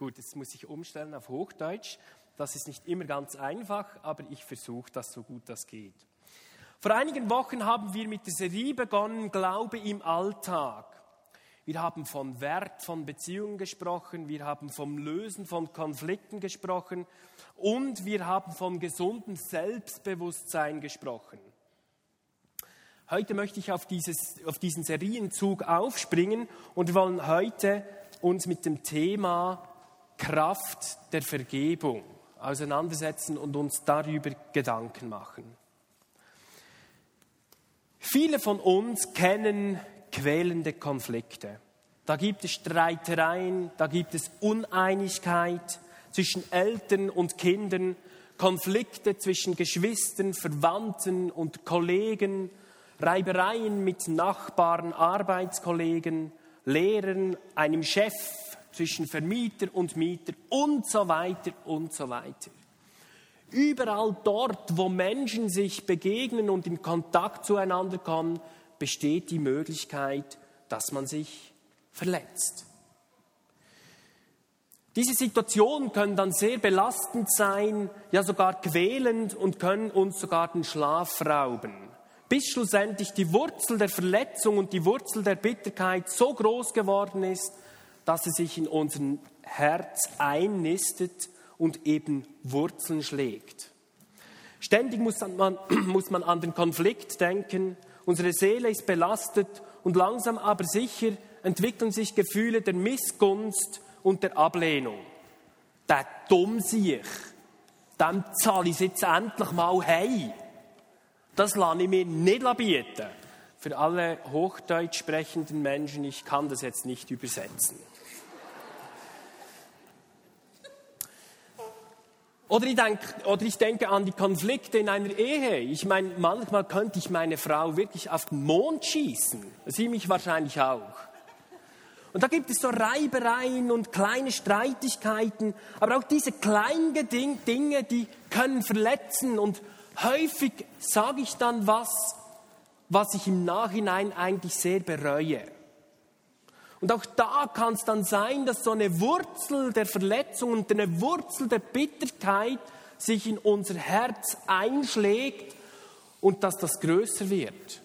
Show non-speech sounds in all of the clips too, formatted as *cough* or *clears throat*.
Gut, jetzt muss ich umstellen auf Hochdeutsch. Das ist nicht immer ganz einfach, aber ich versuche das so gut das geht. Vor einigen Wochen haben wir mit der Serie begonnen, Glaube im Alltag. Wir haben von Wert von Beziehungen gesprochen, wir haben vom Lösen von Konflikten gesprochen und wir haben von gesundem Selbstbewusstsein gesprochen. Heute möchte ich auf, dieses, auf diesen Serienzug aufspringen und wir wollen heute uns mit dem Thema Kraft der Vergebung auseinandersetzen und uns darüber Gedanken machen. Viele von uns kennen quälende Konflikte. Da gibt es Streitereien, da gibt es Uneinigkeit zwischen Eltern und Kindern, Konflikte zwischen Geschwistern, Verwandten und Kollegen, Reibereien mit Nachbarn, Arbeitskollegen, Lehrern, einem Chef, zwischen Vermieter und Mieter und so weiter und so weiter. Überall dort, wo Menschen sich begegnen und in Kontakt zueinander kommen, besteht die Möglichkeit, dass man sich verletzt. Diese Situationen können dann sehr belastend sein, ja sogar quälend und können uns sogar den Schlaf rauben, bis schlussendlich die Wurzel der Verletzung und die Wurzel der Bitterkeit so groß geworden ist, dass er sich in unser Herz einnistet und eben Wurzeln schlägt. Ständig muss man, *clears throat* muss man an den Konflikt denken. Unsere Seele ist belastet und langsam aber sicher entwickeln sich Gefühle der Missgunst und der Ablehnung. Der dumm sich, dem zahle ich jetzt endlich mal hey. Das lasse ich mir nicht bieten. Für alle Hochdeutsch sprechenden Menschen, ich kann das jetzt nicht übersetzen. Oder ich, denke, oder ich denke an die Konflikte in einer Ehe. Ich meine, manchmal könnte ich meine Frau wirklich auf den Mond schießen. Sie mich wahrscheinlich auch. Und da gibt es so Reibereien und kleine Streitigkeiten, aber auch diese kleinen Dinge, die können verletzen. Und häufig sage ich dann was, was ich im Nachhinein eigentlich sehr bereue. Und auch da kann es dann sein, dass so eine Wurzel der Verletzung und eine Wurzel der Bitterkeit sich in unser Herz einschlägt und dass das größer wird.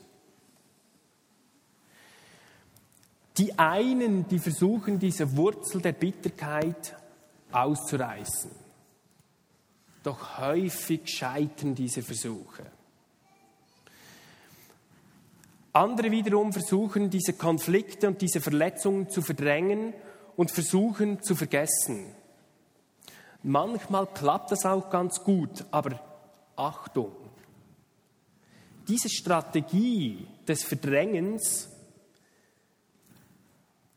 Die einen, die versuchen, diese Wurzel der Bitterkeit auszureißen. Doch häufig scheitern diese Versuche. Andere wiederum versuchen, diese Konflikte und diese Verletzungen zu verdrängen und versuchen zu vergessen. Manchmal klappt das auch ganz gut, aber Achtung, diese Strategie des Verdrängens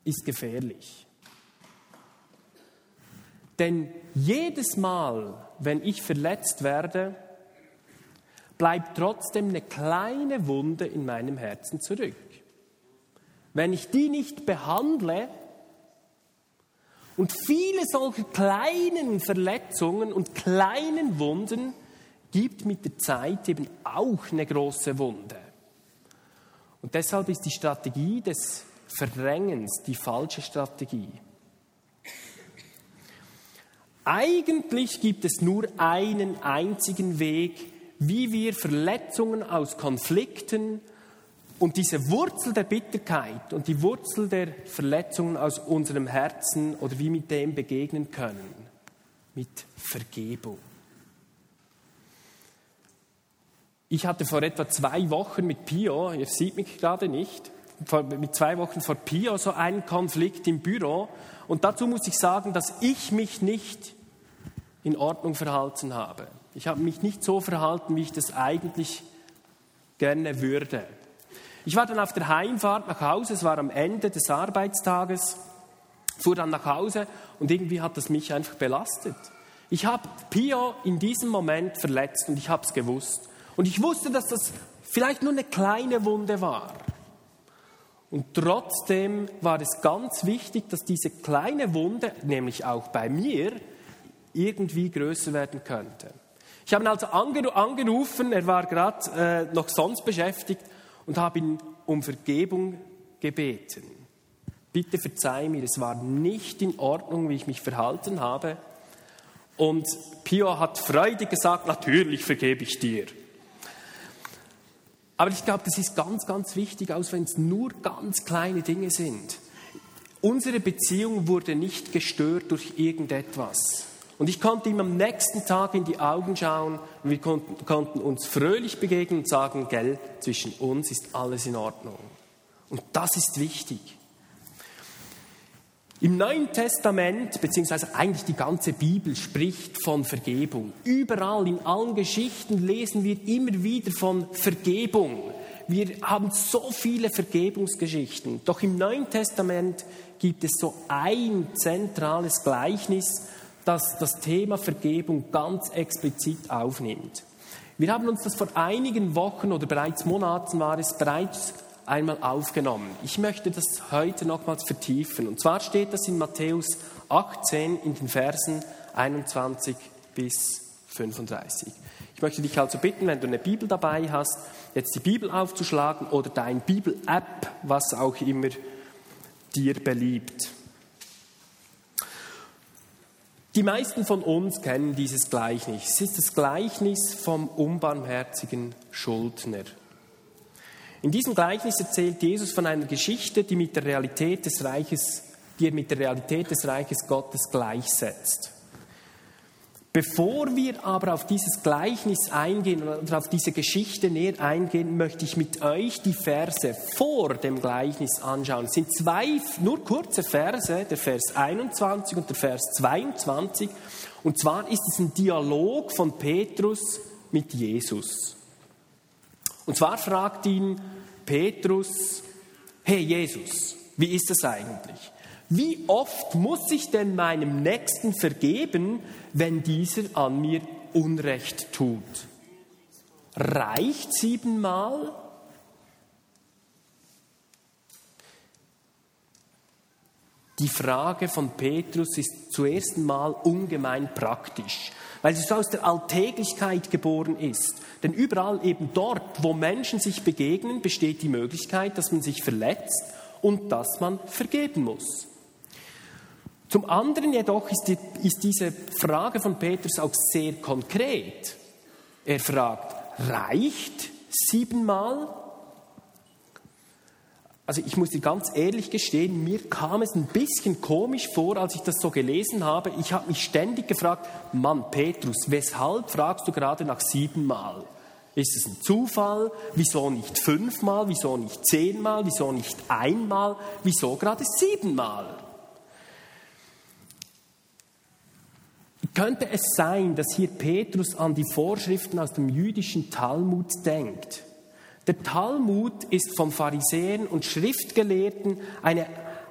ist gefährlich. Denn jedes Mal, wenn ich verletzt werde, bleibt trotzdem eine kleine Wunde in meinem Herzen zurück. Wenn ich die nicht behandle und viele solcher kleinen Verletzungen und kleinen Wunden gibt mit der Zeit eben auch eine große Wunde. Und deshalb ist die Strategie des Verdrängens die falsche Strategie. Eigentlich gibt es nur einen einzigen Weg, wie wir Verletzungen aus Konflikten und diese Wurzel der Bitterkeit und die Wurzel der Verletzungen aus unserem Herzen oder wie mit dem begegnen können. Mit Vergebung. Ich hatte vor etwa zwei Wochen mit Pio, ihr seht mich gerade nicht, mit zwei Wochen vor Pio so einen Konflikt im Büro. Und dazu muss ich sagen, dass ich mich nicht in Ordnung verhalten habe. Ich habe mich nicht so verhalten, wie ich das eigentlich gerne würde. Ich war dann auf der Heimfahrt nach Hause, es war am Ende des Arbeitstages, fuhr dann nach Hause und irgendwie hat das mich einfach belastet. Ich habe Pio in diesem Moment verletzt und ich habe es gewusst. Und ich wusste, dass das vielleicht nur eine kleine Wunde war. Und trotzdem war es ganz wichtig, dass diese kleine Wunde, nämlich auch bei mir, irgendwie größer werden könnte. Ich habe ihn also angerufen, er war gerade äh, noch sonst beschäftigt und habe ihn um Vergebung gebeten. Bitte verzeih mir, es war nicht in Ordnung, wie ich mich verhalten habe. Und Pio hat freudig gesagt, natürlich vergebe ich dir. Aber ich glaube, das ist ganz, ganz wichtig, auch wenn es nur ganz kleine Dinge sind. Unsere Beziehung wurde nicht gestört durch irgendetwas. Und ich konnte ihm am nächsten Tag in die Augen schauen und wir konnten, konnten uns fröhlich begegnen und sagen, gell, zwischen uns ist alles in Ordnung. Und das ist wichtig. Im Neuen Testament, beziehungsweise eigentlich die ganze Bibel spricht von Vergebung. Überall, in allen Geschichten lesen wir immer wieder von Vergebung. Wir haben so viele Vergebungsgeschichten. Doch im Neuen Testament gibt es so ein zentrales Gleichnis, das das Thema Vergebung ganz explizit aufnimmt. Wir haben uns das vor einigen Wochen oder bereits Monaten war es bereits einmal aufgenommen. Ich möchte das heute nochmals vertiefen. Und zwar steht das in Matthäus 18 in den Versen 21 bis 35. Ich möchte dich also bitten, wenn du eine Bibel dabei hast, jetzt die Bibel aufzuschlagen oder dein Bibel-App, was auch immer dir beliebt. Die meisten von uns kennen dieses Gleichnis. Es ist das Gleichnis vom unbarmherzigen Schuldner. In diesem Gleichnis erzählt Jesus von einer Geschichte, die, mit der Realität des Reiches, die er mit der Realität des Reiches Gottes gleichsetzt. Bevor wir aber auf dieses Gleichnis eingehen oder auf diese Geschichte näher eingehen, möchte ich mit euch die Verse vor dem Gleichnis anschauen. Es sind zwei nur kurze Verse, der Vers 21 und der Vers 22. Und zwar ist es ein Dialog von Petrus mit Jesus. Und zwar fragt ihn Petrus, hey Jesus, wie ist das eigentlich? Wie oft muss ich denn meinem Nächsten vergeben, wenn dieser an mir Unrecht tut? Reicht siebenmal? Die Frage von Petrus ist zuerst mal ungemein praktisch weil sie so aus der Alltäglichkeit geboren ist. Denn überall eben dort, wo Menschen sich begegnen, besteht die Möglichkeit, dass man sich verletzt und dass man vergeben muss. Zum anderen jedoch ist, die, ist diese Frage von Petrus auch sehr konkret. Er fragt, reicht siebenmal? also ich muss dir ganz ehrlich gestehen, mir kam es ein bisschen komisch vor, als ich das so gelesen habe. Ich habe mich ständig gefragt, Mann, Petrus, weshalb fragst du gerade nach siebenmal? Ist es ein Zufall? Wieso nicht fünfmal? Wieso nicht zehnmal? Wieso nicht einmal? Wieso gerade siebenmal? Könnte es sein, dass hier Petrus an die Vorschriften aus dem jüdischen Talmud denkt? Der Talmud ist von Pharisäern und Schriftgelehrten eine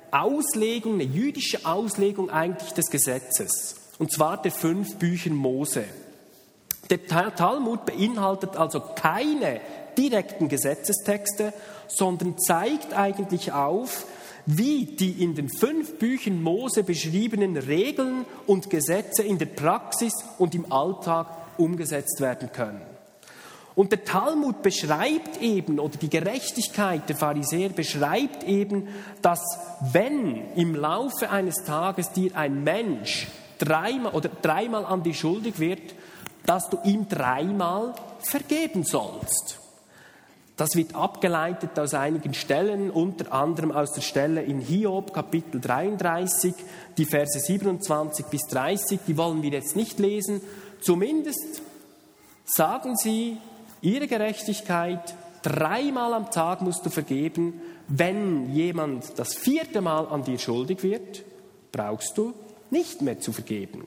Auslegung, eine jüdische Auslegung eigentlich des Gesetzes. Und zwar der fünf Bücher Mose. Der Talmud beinhaltet also keine direkten Gesetzestexte, sondern zeigt eigentlich auf, wie die in den fünf Büchern Mose beschriebenen Regeln und Gesetze in der Praxis und im Alltag umgesetzt werden können. Und der Talmud beschreibt eben, oder die Gerechtigkeit der Pharisäer beschreibt eben, dass wenn im Laufe eines Tages dir ein Mensch dreimal oder dreimal an dich schuldig wird, dass du ihm dreimal vergeben sollst. Das wird abgeleitet aus einigen Stellen, unter anderem aus der Stelle in Hiob Kapitel 33, die Verse 27 bis 30, die wollen wir jetzt nicht lesen. Zumindest sagen sie, ihre Gerechtigkeit, dreimal am Tag musst du vergeben. Wenn jemand das vierte Mal an dir schuldig wird, brauchst du nicht mehr zu vergeben.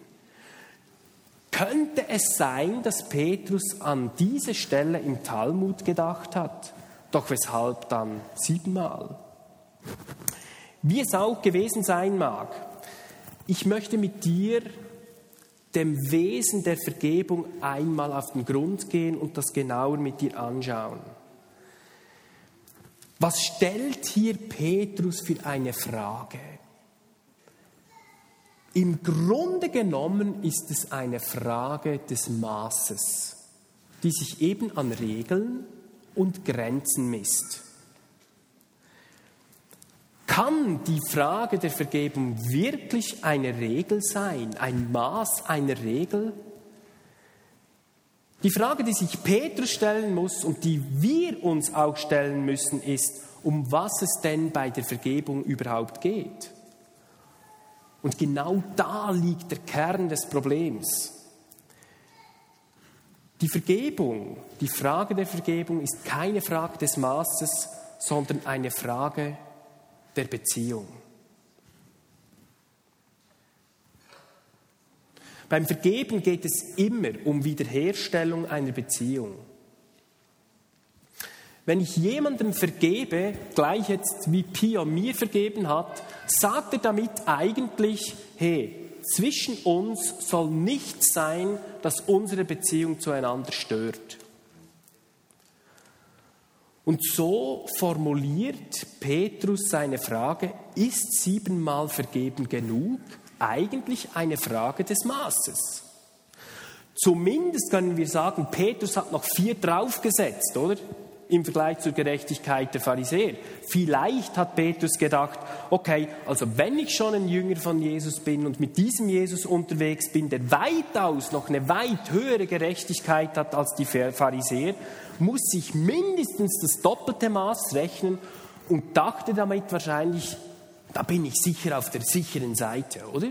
Könnte es sein, dass Petrus an diese Stelle im Talmud gedacht hat? Doch weshalb dann siebenmal? Wie es auch gewesen sein mag, ich möchte mit dir dem Wesen der Vergebung einmal auf den Grund gehen und das genauer mit dir anschauen. Was stellt hier Petrus für eine Frage? Im Grunde genommen ist es eine Frage des Maßes, die sich eben an Regeln und Grenzen misst. Kann die Frage der Vergebung wirklich eine Regel sein, ein Maß einer Regel? Die Frage, die sich Petrus stellen muss und die wir uns auch stellen müssen, ist, um was es denn bei der Vergebung überhaupt geht. Und genau da liegt der Kern des Problems. Die Vergebung, die Frage der Vergebung ist keine Frage des Maßes, sondern eine Frage der Beziehung. Beim Vergeben geht es immer um Wiederherstellung einer Beziehung. Wenn ich jemandem vergebe, gleich jetzt wie Pia mir vergeben hat, sagt er damit eigentlich, hey, zwischen uns soll nichts sein, das unsere Beziehung zueinander stört. Und so formuliert Petrus seine Frage, ist siebenmal vergeben genug? Eigentlich eine Frage des Maßes. Zumindest können wir sagen, Petrus hat noch vier draufgesetzt, oder? Im Vergleich zur Gerechtigkeit der Pharisäer. Vielleicht hat Petrus gedacht, okay, also wenn ich schon ein Jünger von Jesus bin und mit diesem Jesus unterwegs bin, der weitaus noch eine weit höhere Gerechtigkeit hat als die Pharisäer, muss ich mindestens das doppelte Maß rechnen und dachte damit wahrscheinlich, da bin ich sicher auf der sicheren Seite, oder?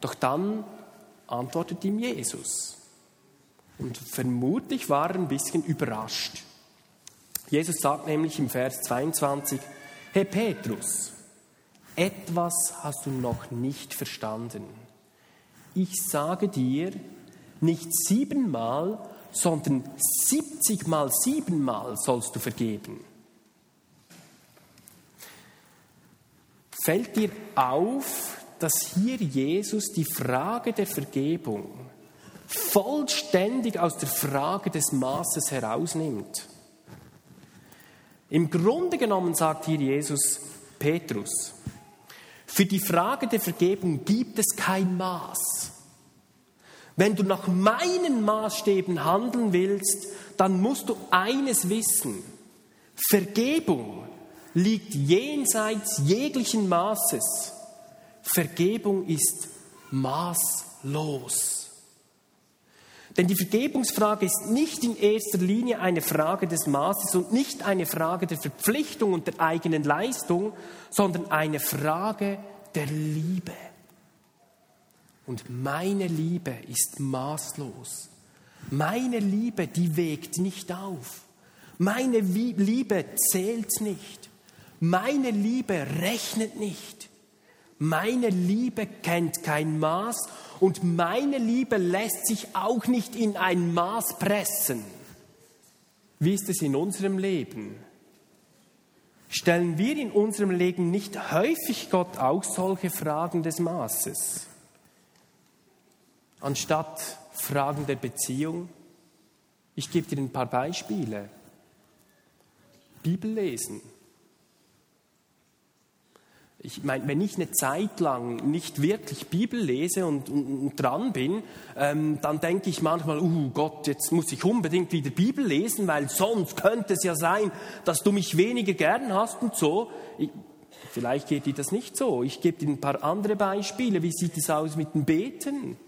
Doch dann antwortet ihm Jesus. Und vermutlich war er ein bisschen überrascht. Jesus sagt nämlich im Vers 22, Herr Petrus, etwas hast du noch nicht verstanden. Ich sage dir, nicht siebenmal, sondern siebzigmal siebenmal sollst du vergeben. Fällt dir auf, dass hier Jesus die Frage der Vergebung vollständig aus der Frage des Maßes herausnimmt. Im Grunde genommen sagt hier Jesus Petrus, für die Frage der Vergebung gibt es kein Maß. Wenn du nach meinen Maßstäben handeln willst, dann musst du eines wissen. Vergebung liegt jenseits jeglichen Maßes. Vergebung ist maßlos. Denn die Vergebungsfrage ist nicht in erster Linie eine Frage des Maßes und nicht eine Frage der Verpflichtung und der eigenen Leistung, sondern eine Frage der Liebe. Und meine Liebe ist maßlos. Meine Liebe, die wägt nicht auf. Meine Liebe zählt nicht. Meine Liebe rechnet nicht. Meine Liebe kennt kein Maß und meine Liebe lässt sich auch nicht in ein Maß pressen. Wie ist es in unserem Leben? Stellen wir in unserem Leben nicht häufig Gott auch solche Fragen des Maßes? Anstatt Fragen der Beziehung? Ich gebe dir ein paar Beispiele. Bibel lesen ich meine, wenn ich eine Zeit lang nicht wirklich Bibel lese und, und, und dran bin, ähm, dann denke ich manchmal, uh Gott, jetzt muss ich unbedingt wieder Bibel lesen, weil sonst könnte es ja sein, dass du mich weniger gern hast und so. Ich, vielleicht geht dir das nicht so. Ich gebe dir ein paar andere Beispiele. Wie sieht es aus mit dem Beten?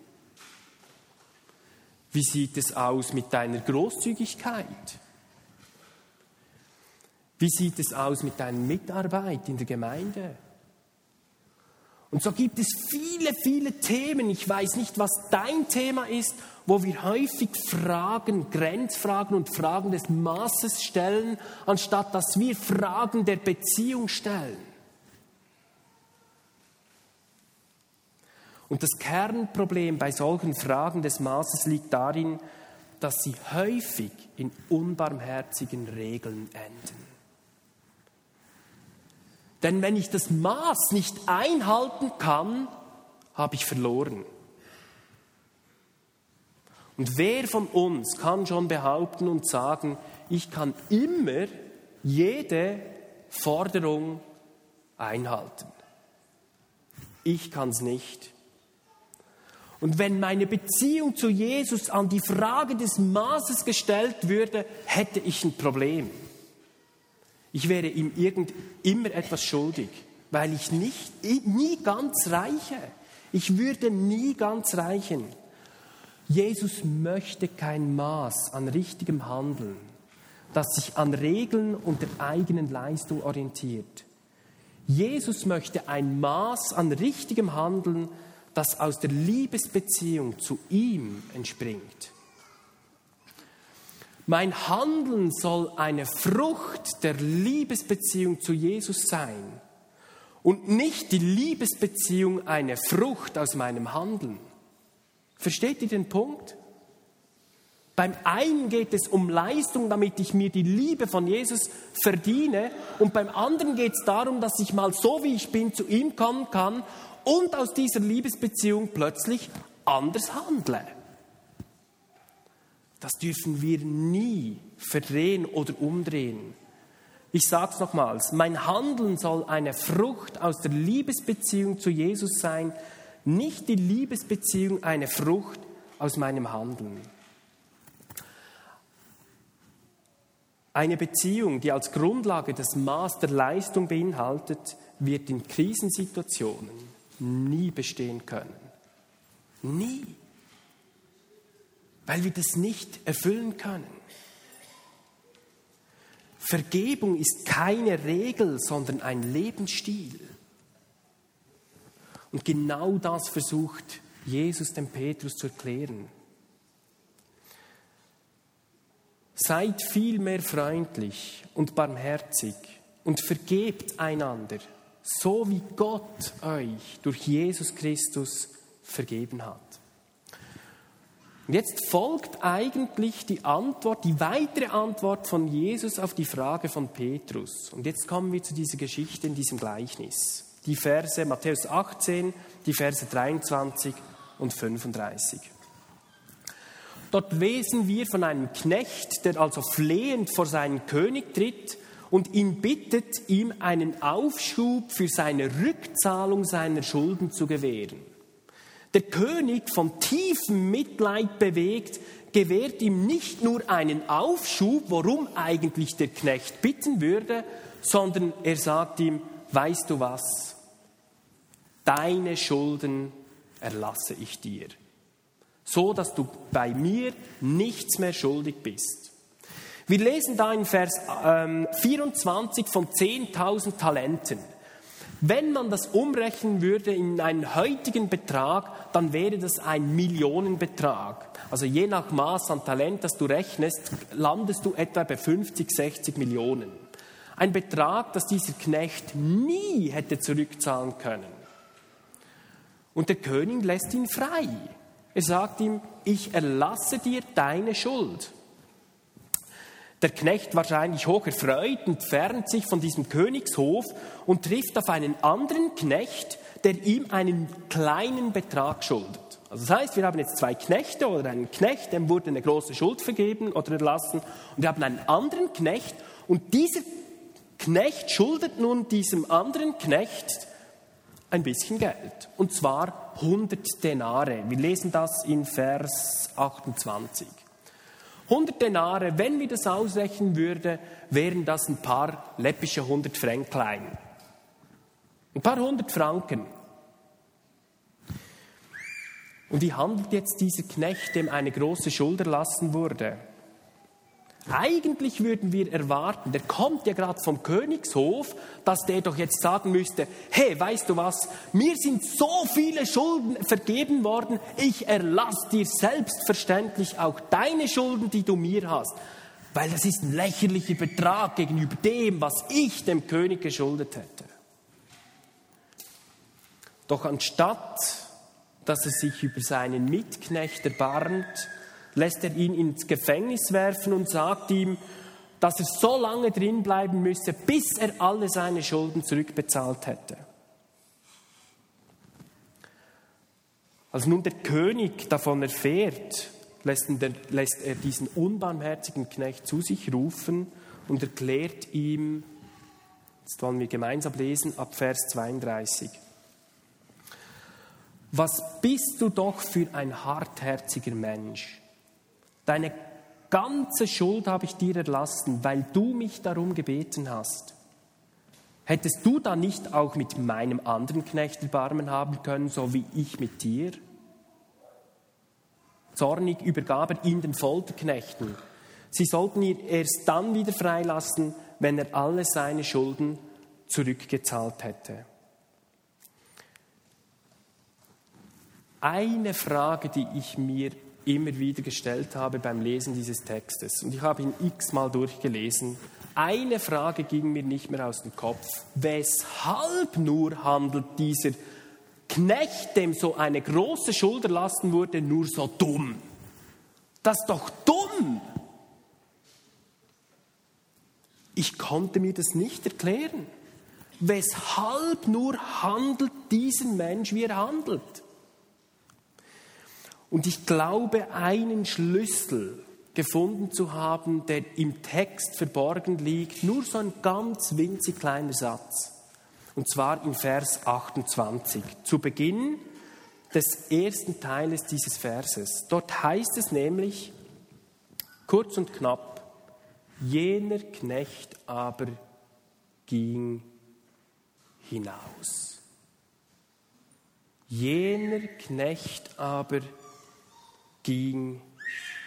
Wie sieht es aus mit deiner Großzügigkeit? Wie sieht es aus mit deiner Mitarbeit in der Gemeinde? Und so gibt es viele, viele Themen. Ich weiß nicht, was dein Thema ist, wo wir häufig Fragen, Grenzfragen und Fragen des Maßes stellen, anstatt dass wir Fragen der Beziehung stellen. Und das Kernproblem bei solchen Fragen des Maßes liegt darin, dass sie häufig in unbarmherzigen Regeln enden. Denn wenn ich das Maß nicht einhalten kann, habe ich verloren. Und wer von uns kann schon behaupten und sagen, ich kann immer jede Forderung einhalten? Ich kann es nicht. Und wenn meine Beziehung zu Jesus an die Frage des Maßes gestellt würde, hätte ich ein Problem. Ich wäre ihm irgend, immer etwas schuldig, weil ich nicht, nie ganz reiche. Ich würde nie ganz reichen. Jesus möchte kein Maß an richtigem Handeln, das sich an Regeln und der eigenen Leistung orientiert. Jesus möchte ein Maß an richtigem Handeln, das aus der Liebesbeziehung zu ihm entspringt. Mein Handeln soll eine Frucht der Liebesbeziehung zu Jesus sein und nicht die Liebesbeziehung eine Frucht aus meinem Handeln. Versteht ihr den Punkt? Beim einen geht es um Leistung, damit ich mir die Liebe von Jesus verdiene. Und beim anderen geht es darum, dass ich mal so wie ich bin zu ihm kommen kann und aus dieser Liebesbeziehung plötzlich anders handle. Das dürfen wir nie verdrehen oder umdrehen. Ich sage es nochmals, mein Handeln soll eine Frucht aus der Liebesbeziehung zu Jesus sein, nicht die Liebesbeziehung eine Frucht aus meinem Handeln. Eine Beziehung, die als Grundlage das Maß der Leistung beinhaltet, wird in Krisensituationen nie bestehen können. Nie. Weil wir das nicht erfüllen können. Vergebung ist keine Regel, sondern ein Lebensstil. Und genau das versucht Jesus dem Petrus zu erklären. Seid vielmehr freundlich und barmherzig und vergebt einander, so wie Gott euch durch Jesus Christus vergeben hat. Und jetzt folgt eigentlich die Antwort, die weitere Antwort von Jesus auf die Frage von Petrus. Und jetzt kommen wir zu dieser Geschichte in diesem Gleichnis die Verse Matthäus 18, die Verse 23 und 35. Dort lesen wir von einem Knecht, der also flehend vor seinen König tritt und ihn bittet, ihm einen Aufschub für seine Rückzahlung seiner Schulden zu gewähren. Der König, von tiefem Mitleid bewegt, gewährt ihm nicht nur einen Aufschub, worum eigentlich der Knecht bitten würde, sondern er sagt ihm, weißt du was, deine Schulden erlasse ich dir, so dass du bei mir nichts mehr schuldig bist. Wir lesen da in Vers ähm, 24 von 10.000 Talenten. Wenn man das umrechnen würde in einen heutigen Betrag, dann wäre das ein Millionenbetrag. Also je nach Maß an Talent, das du rechnest, landest du etwa bei 50, 60 Millionen. Ein Betrag, das dieser Knecht nie hätte zurückzahlen können. Und der König lässt ihn frei. Er sagt ihm, ich erlasse dir deine Schuld. Der Knecht wahrscheinlich hoch erfreut entfernt sich von diesem Königshof und trifft auf einen anderen Knecht, der ihm einen kleinen Betrag schuldet. Also das heißt, wir haben jetzt zwei Knechte oder einen Knecht, dem wurde eine große Schuld vergeben oder erlassen und wir haben einen anderen Knecht und dieser Knecht schuldet nun diesem anderen Knecht ein bisschen Geld. Und zwar 100 Denare. Wir lesen das in Vers 28. 100 Denare, wenn wir das ausrechnen würden, wären das ein paar läppische 100 Fränklein. Ein paar hundert Franken. Und wie handelt jetzt dieser Knecht, dem eine große Schuld erlassen wurde? Eigentlich würden wir erwarten, der kommt ja gerade vom Königshof, dass der doch jetzt sagen müsste, hey, weißt du was, mir sind so viele Schulden vergeben worden, ich erlasse dir selbstverständlich auch deine Schulden, die du mir hast, weil das ist ein lächerlicher Betrag gegenüber dem, was ich dem König geschuldet hätte. Doch anstatt, dass er sich über seinen Mitknecht erbarmt, lässt er ihn ins Gefängnis werfen und sagt ihm, dass er so lange drin bleiben müsse, bis er alle seine Schulden zurückbezahlt hätte. Als nun der König davon erfährt, lässt er diesen unbarmherzigen Knecht zu sich rufen und erklärt ihm, jetzt wollen wir gemeinsam lesen, ab Vers 32. Was bist du doch für ein hartherziger Mensch? Deine ganze Schuld habe ich dir erlassen, weil du mich darum gebeten hast. Hättest du dann nicht auch mit meinem anderen Knecht Erbarmen haben können, so wie ich mit dir? Zornig übergab er ihn den Folterknechten. Sie sollten ihn erst dann wieder freilassen, wenn er alle seine Schulden zurückgezahlt hätte. Eine Frage, die ich mir immer wieder gestellt habe beim Lesen dieses Textes, und ich habe ihn x-mal durchgelesen, eine Frage ging mir nicht mehr aus dem Kopf. Weshalb nur handelt dieser Knecht, dem so eine große Schuld erlassen wurde, nur so dumm? Das ist doch dumm! Ich konnte mir das nicht erklären. Weshalb nur handelt dieser Mensch, wie er handelt? Und ich glaube, einen Schlüssel gefunden zu haben, der im Text verborgen liegt, nur so ein ganz winzig kleiner Satz. Und zwar in Vers 28, zu Beginn des ersten Teiles dieses Verses. Dort heißt es nämlich, kurz und knapp, jener Knecht aber ging hinaus. Jener Knecht aber ging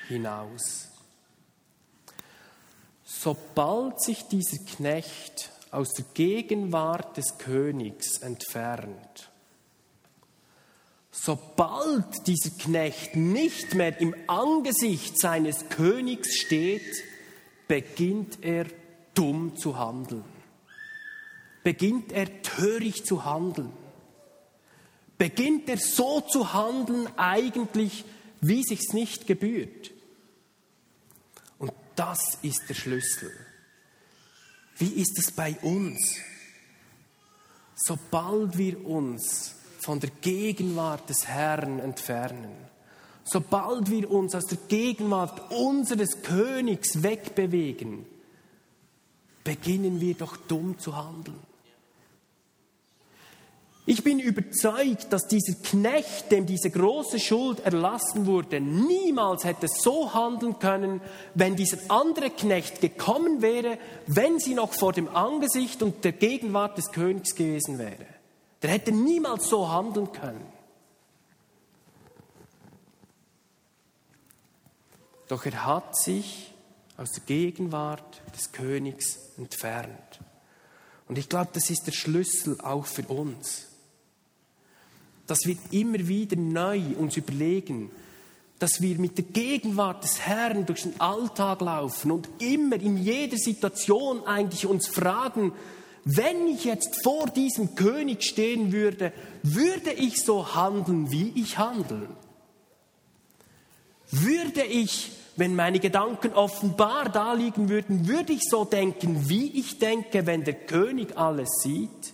hinaus. Sobald sich dieser Knecht aus der Gegenwart des Königs entfernt, sobald dieser Knecht nicht mehr im Angesicht seines Königs steht, beginnt er dumm zu handeln. Beginnt er töricht zu handeln. Beginnt er so zu handeln eigentlich, wie sich's nicht gebührt. Und das ist der Schlüssel. Wie ist es bei uns? Sobald wir uns von der Gegenwart des Herrn entfernen, sobald wir uns aus der Gegenwart unseres Königs wegbewegen, beginnen wir doch dumm zu handeln. Ich bin überzeugt, dass dieser Knecht, dem diese große Schuld erlassen wurde, niemals hätte so handeln können, wenn dieser andere Knecht gekommen wäre, wenn sie noch vor dem Angesicht und der Gegenwart des Königs gewesen wäre. Der hätte niemals so handeln können. Doch er hat sich aus der Gegenwart des Königs entfernt. Und ich glaube, das ist der Schlüssel auch für uns dass wir immer wieder neu uns überlegen, dass wir mit der Gegenwart des Herrn durch den Alltag laufen und immer in jeder Situation eigentlich uns fragen, wenn ich jetzt vor diesem König stehen würde, würde ich so handeln, wie ich handle? Würde ich, wenn meine Gedanken offenbar da liegen würden, würde ich so denken, wie ich denke, wenn der König alles sieht?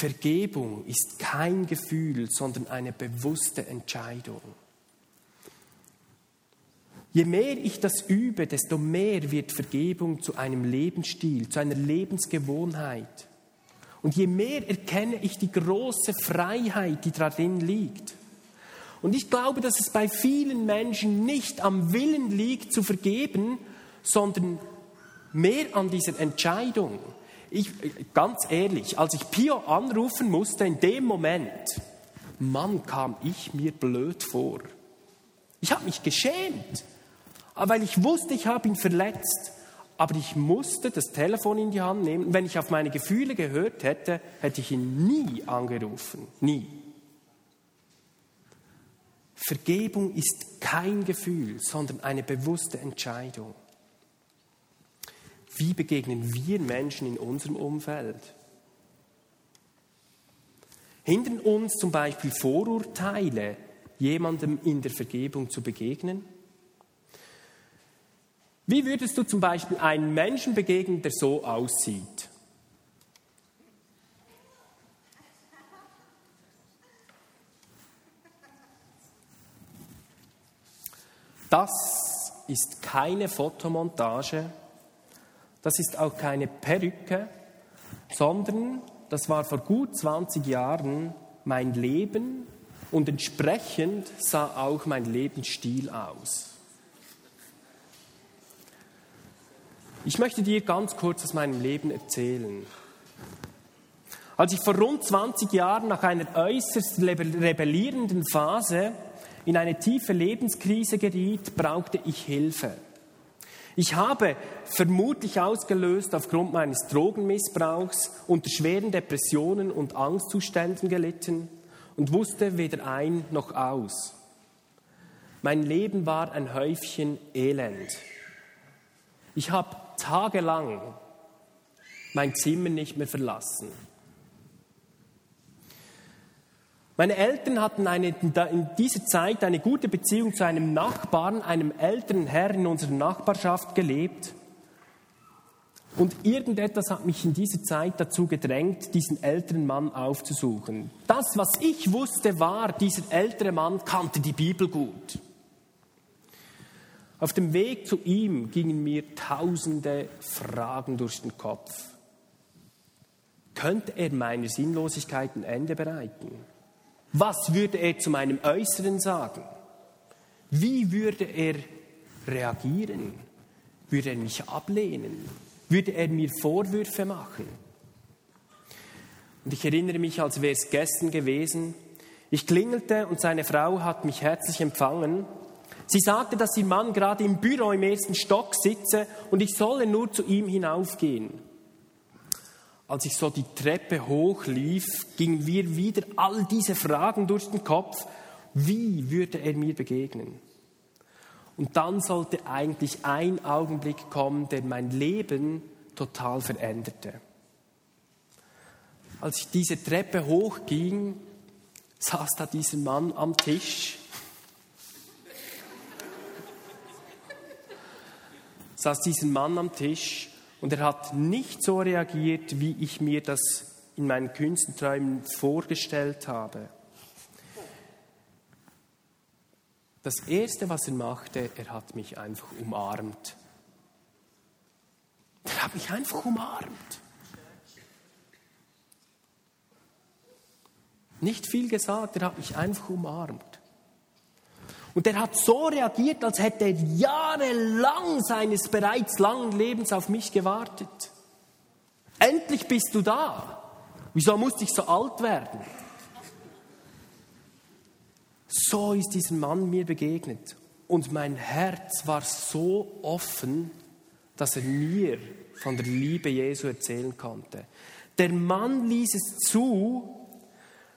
Vergebung ist kein Gefühl, sondern eine bewusste Entscheidung. Je mehr ich das übe, desto mehr wird Vergebung zu einem Lebensstil, zu einer Lebensgewohnheit. Und je mehr erkenne ich die große Freiheit, die darin liegt. Und ich glaube, dass es bei vielen Menschen nicht am Willen liegt, zu vergeben, sondern mehr an dieser Entscheidung. Ich, ganz ehrlich, als ich Pio anrufen musste, in dem Moment, Mann, kam ich mir blöd vor. Ich habe mich geschämt, weil ich wusste, ich habe ihn verletzt. Aber ich musste das Telefon in die Hand nehmen. Wenn ich auf meine Gefühle gehört hätte, hätte ich ihn nie angerufen. Nie. Vergebung ist kein Gefühl, sondern eine bewusste Entscheidung. Wie begegnen wir Menschen in unserem Umfeld? Hindern uns zum Beispiel Vorurteile, jemandem in der Vergebung zu begegnen? Wie würdest du zum Beispiel einen Menschen begegnen, der so aussieht? Das ist keine Fotomontage, das ist auch keine Perücke, sondern das war vor gut 20 Jahren mein Leben Und entsprechend sah auch mein Lebensstil aus. Ich möchte dir ganz kurz aus meinem Leben erzählen. Als ich vor rund 20 Jahren nach einer äußerst rebellierenden Phase in eine tiefe Lebenskrise geriet, brauchte ich Hilfe. Ich habe, vermutlich ausgelöst aufgrund meines Drogenmissbrauchs, unter schweren Depressionen und Angstzuständen gelitten und wusste weder ein noch aus. Mein Leben war ein Häufchen Elend. Ich habe tagelang mein Zimmer nicht mehr verlassen. Meine Eltern hatten eine, in dieser Zeit eine gute Beziehung zu einem Nachbarn, einem älteren Herr in unserer Nachbarschaft gelebt. Und irgendetwas hat mich in dieser Zeit dazu gedrängt, diesen älteren Mann aufzusuchen. Das, was ich wusste, war, dieser ältere Mann kannte die Bibel gut. Auf dem Weg zu ihm gingen mir tausende Fragen durch den Kopf. Könnte er meiner Sinnlosigkeit ein Ende bereiten? Was würde er zu meinem Äußeren sagen? Wie würde er reagieren? Würde er mich ablehnen? Würde er mir Vorwürfe machen? Und ich erinnere mich, als wäre es gestern gewesen. Ich klingelte und seine Frau hat mich herzlich empfangen. Sie sagte, dass ihr Mann gerade im Büro im ersten Stock sitze und ich solle nur zu ihm hinaufgehen. Als ich so die Treppe hochlief, gingen mir wieder all diese Fragen durch den Kopf. Wie würde er mir begegnen? Und dann sollte eigentlich ein Augenblick kommen, der mein Leben total veränderte. Als ich diese Treppe hochging, saß da dieser Mann am Tisch saß dieser Mann am Tisch und er hat nicht so reagiert, wie ich mir das in meinen Künstenträumen vorgestellt habe. Das Erste, was er machte, er hat mich einfach umarmt. Er hat mich einfach umarmt. Nicht viel gesagt, er hat mich einfach umarmt. Und er hat so reagiert, als hätte er jahrelang seines bereits langen Lebens auf mich gewartet. Endlich bist du da. Wieso musste ich so alt werden? So ist dieser Mann mir begegnet. Und mein Herz war so offen, dass er mir von der Liebe Jesu erzählen konnte. Der Mann ließ es zu,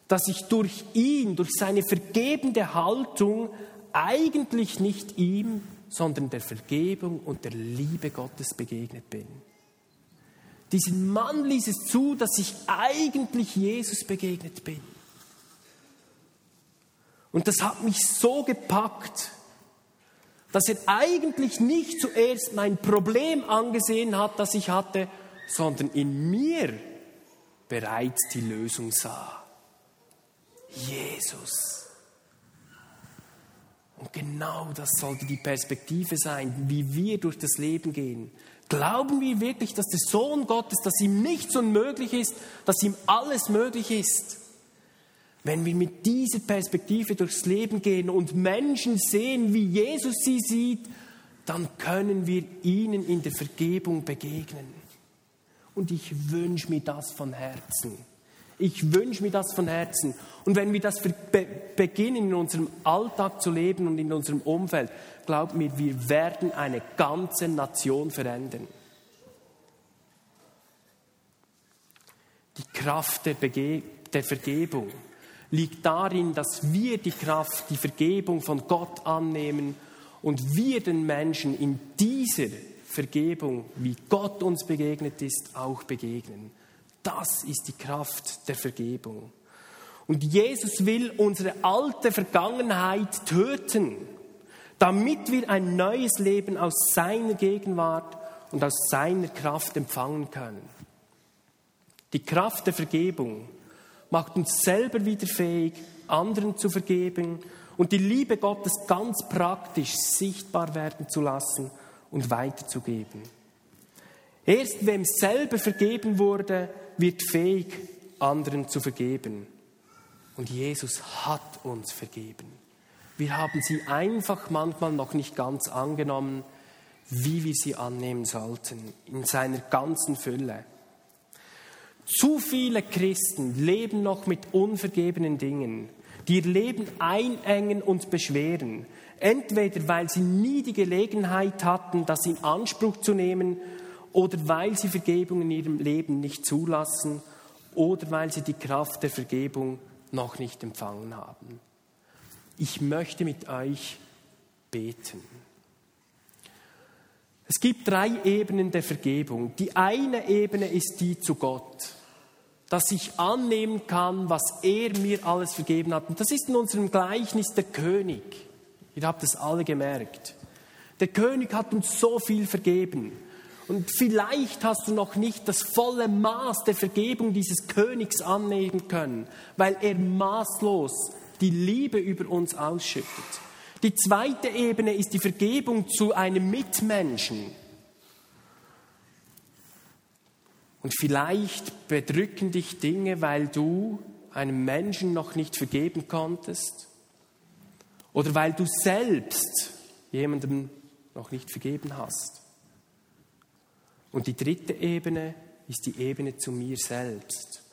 dass ich durch ihn, durch seine vergebende Haltung eigentlich nicht ihm, sondern der Vergebung und der Liebe Gottes begegnet bin. Diesen Mann ließ es zu, dass ich eigentlich Jesus begegnet bin. Und das hat mich so gepackt, dass er eigentlich nicht zuerst mein Problem angesehen hat, das ich hatte, sondern in mir bereits die Lösung sah. Jesus. Und genau das sollte die Perspektive sein, wie wir durch das Leben gehen. Glauben wir wirklich, dass der Sohn Gottes, dass ihm nichts unmöglich ist, dass ihm alles möglich ist? Wenn wir mit dieser Perspektive durchs Leben gehen und Menschen sehen, wie Jesus sie sieht, dann können wir ihnen in der Vergebung begegnen. Und ich wünsche mir das von Herzen. Ich wünsche mir das von Herzen. Und wenn wir das be beginnen, in unserem Alltag zu leben und in unserem Umfeld, glaubt mir, wir werden eine ganze Nation verändern. Die Kraft der, Bege der Vergebung liegt darin, dass wir die Kraft, die Vergebung von Gott annehmen und wir den Menschen in dieser Vergebung, wie Gott uns begegnet ist, auch begegnen. Das ist die Kraft der Vergebung. Und Jesus will unsere alte Vergangenheit töten, damit wir ein neues Leben aus seiner Gegenwart und aus seiner Kraft empfangen können. Die Kraft der Vergebung macht uns selber wieder fähig, anderen zu vergeben und die Liebe Gottes ganz praktisch sichtbar werden zu lassen und weiterzugeben. Erst wem selber vergeben wurde, wird fähig, anderen zu vergeben. Und Jesus hat uns vergeben. Wir haben sie einfach manchmal noch nicht ganz angenommen, wie wir sie annehmen sollten, in seiner ganzen Fülle. Zu viele Christen leben noch mit unvergebenen Dingen, die ihr Leben einengen und beschweren, entweder weil sie nie die Gelegenheit hatten, das in Anspruch zu nehmen, oder weil sie Vergebung in ihrem Leben nicht zulassen, oder weil sie die Kraft der Vergebung noch nicht empfangen haben. Ich möchte mit euch beten. Es gibt drei Ebenen der Vergebung. Die eine Ebene ist die zu Gott, dass ich annehmen kann, was er mir alles vergeben hat. Und das ist in unserem Gleichnis der König. Ihr habt es alle gemerkt. Der König hat uns so viel vergeben. Und vielleicht hast du noch nicht das volle Maß der Vergebung dieses Königs annehmen können, weil er maßlos die Liebe über uns ausschüttet. Die zweite Ebene ist die Vergebung zu einem Mitmenschen. Und vielleicht bedrücken dich Dinge, weil du einem Menschen noch nicht vergeben konntest oder weil du selbst jemandem noch nicht vergeben hast. Und die dritte Ebene ist die Ebene zu mir selbst.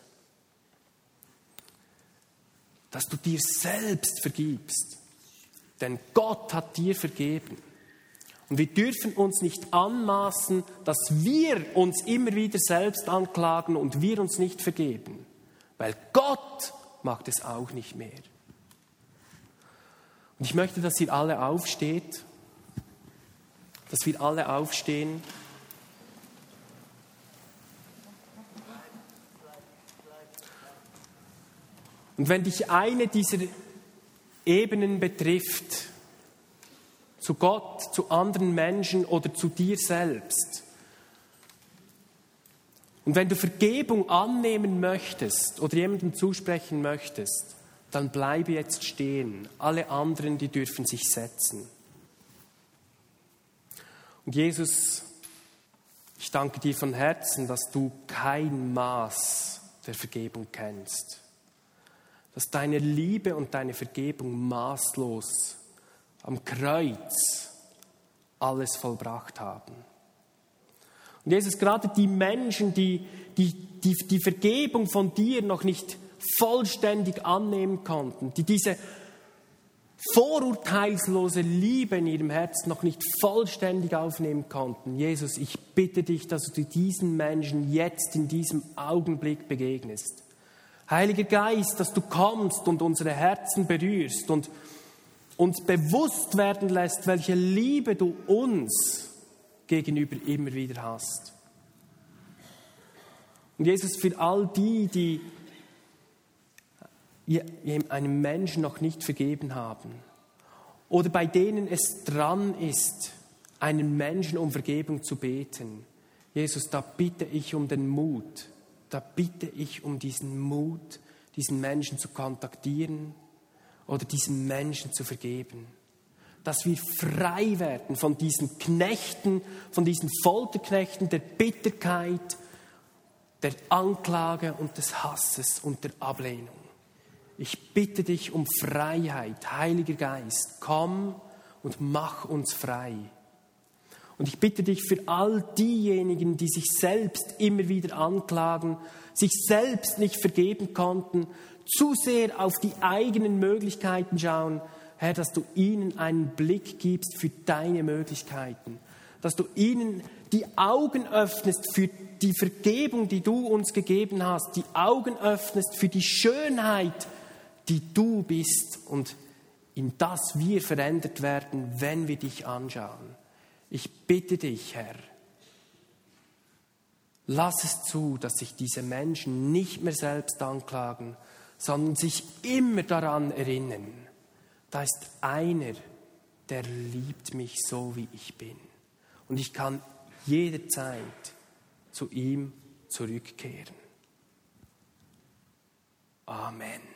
Dass du dir selbst vergibst. Denn Gott hat dir vergeben. Und wir dürfen uns nicht anmaßen, dass wir uns immer wieder selbst anklagen und wir uns nicht vergeben. Weil Gott macht es auch nicht mehr. Und ich möchte, dass ihr alle aufsteht, dass wir alle aufstehen. Und wenn dich eine dieser Ebenen betrifft, zu Gott, zu anderen Menschen oder zu dir selbst, und wenn du Vergebung annehmen möchtest oder jemandem zusprechen möchtest, dann bleibe jetzt stehen. Alle anderen, die dürfen sich setzen. Und Jesus, ich danke dir von Herzen, dass du kein Maß der Vergebung kennst dass deine Liebe und deine Vergebung maßlos am Kreuz alles vollbracht haben. Und Jesus, gerade die Menschen, die die, die die Vergebung von dir noch nicht vollständig annehmen konnten, die diese vorurteilslose Liebe in ihrem Herzen noch nicht vollständig aufnehmen konnten. Jesus, ich bitte dich, dass du diesen Menschen jetzt in diesem Augenblick begegnest. Heiliger Geist, dass du kommst und unsere Herzen berührst und uns bewusst werden lässt, welche Liebe du uns gegenüber immer wieder hast. Und Jesus, für all die, die einem Menschen noch nicht vergeben haben oder bei denen es dran ist, einen Menschen um Vergebung zu beten, Jesus, da bitte ich um den Mut, da bitte ich um diesen Mut, diesen Menschen zu kontaktieren oder diesen Menschen zu vergeben. Dass wir frei werden von diesen Knechten, von diesen Folterknechten der Bitterkeit, der Anklage und des Hasses und der Ablehnung. Ich bitte dich um Freiheit, Heiliger Geist, komm und mach uns frei. Und ich bitte dich für all diejenigen, die sich selbst immer wieder anklagen, sich selbst nicht vergeben konnten, zu sehr auf die eigenen Möglichkeiten schauen, Herr, dass du ihnen einen Blick gibst für deine Möglichkeiten, dass du ihnen die Augen öffnest für die Vergebung, die du uns gegeben hast, die Augen öffnest für die Schönheit, die du bist und in das wir verändert werden, wenn wir dich anschauen. Ich bitte dich, Herr, lass es zu, dass sich diese Menschen nicht mehr selbst anklagen, sondern sich immer daran erinnern, da ist einer, der liebt mich so, wie ich bin. Und ich kann jederzeit zu ihm zurückkehren. Amen.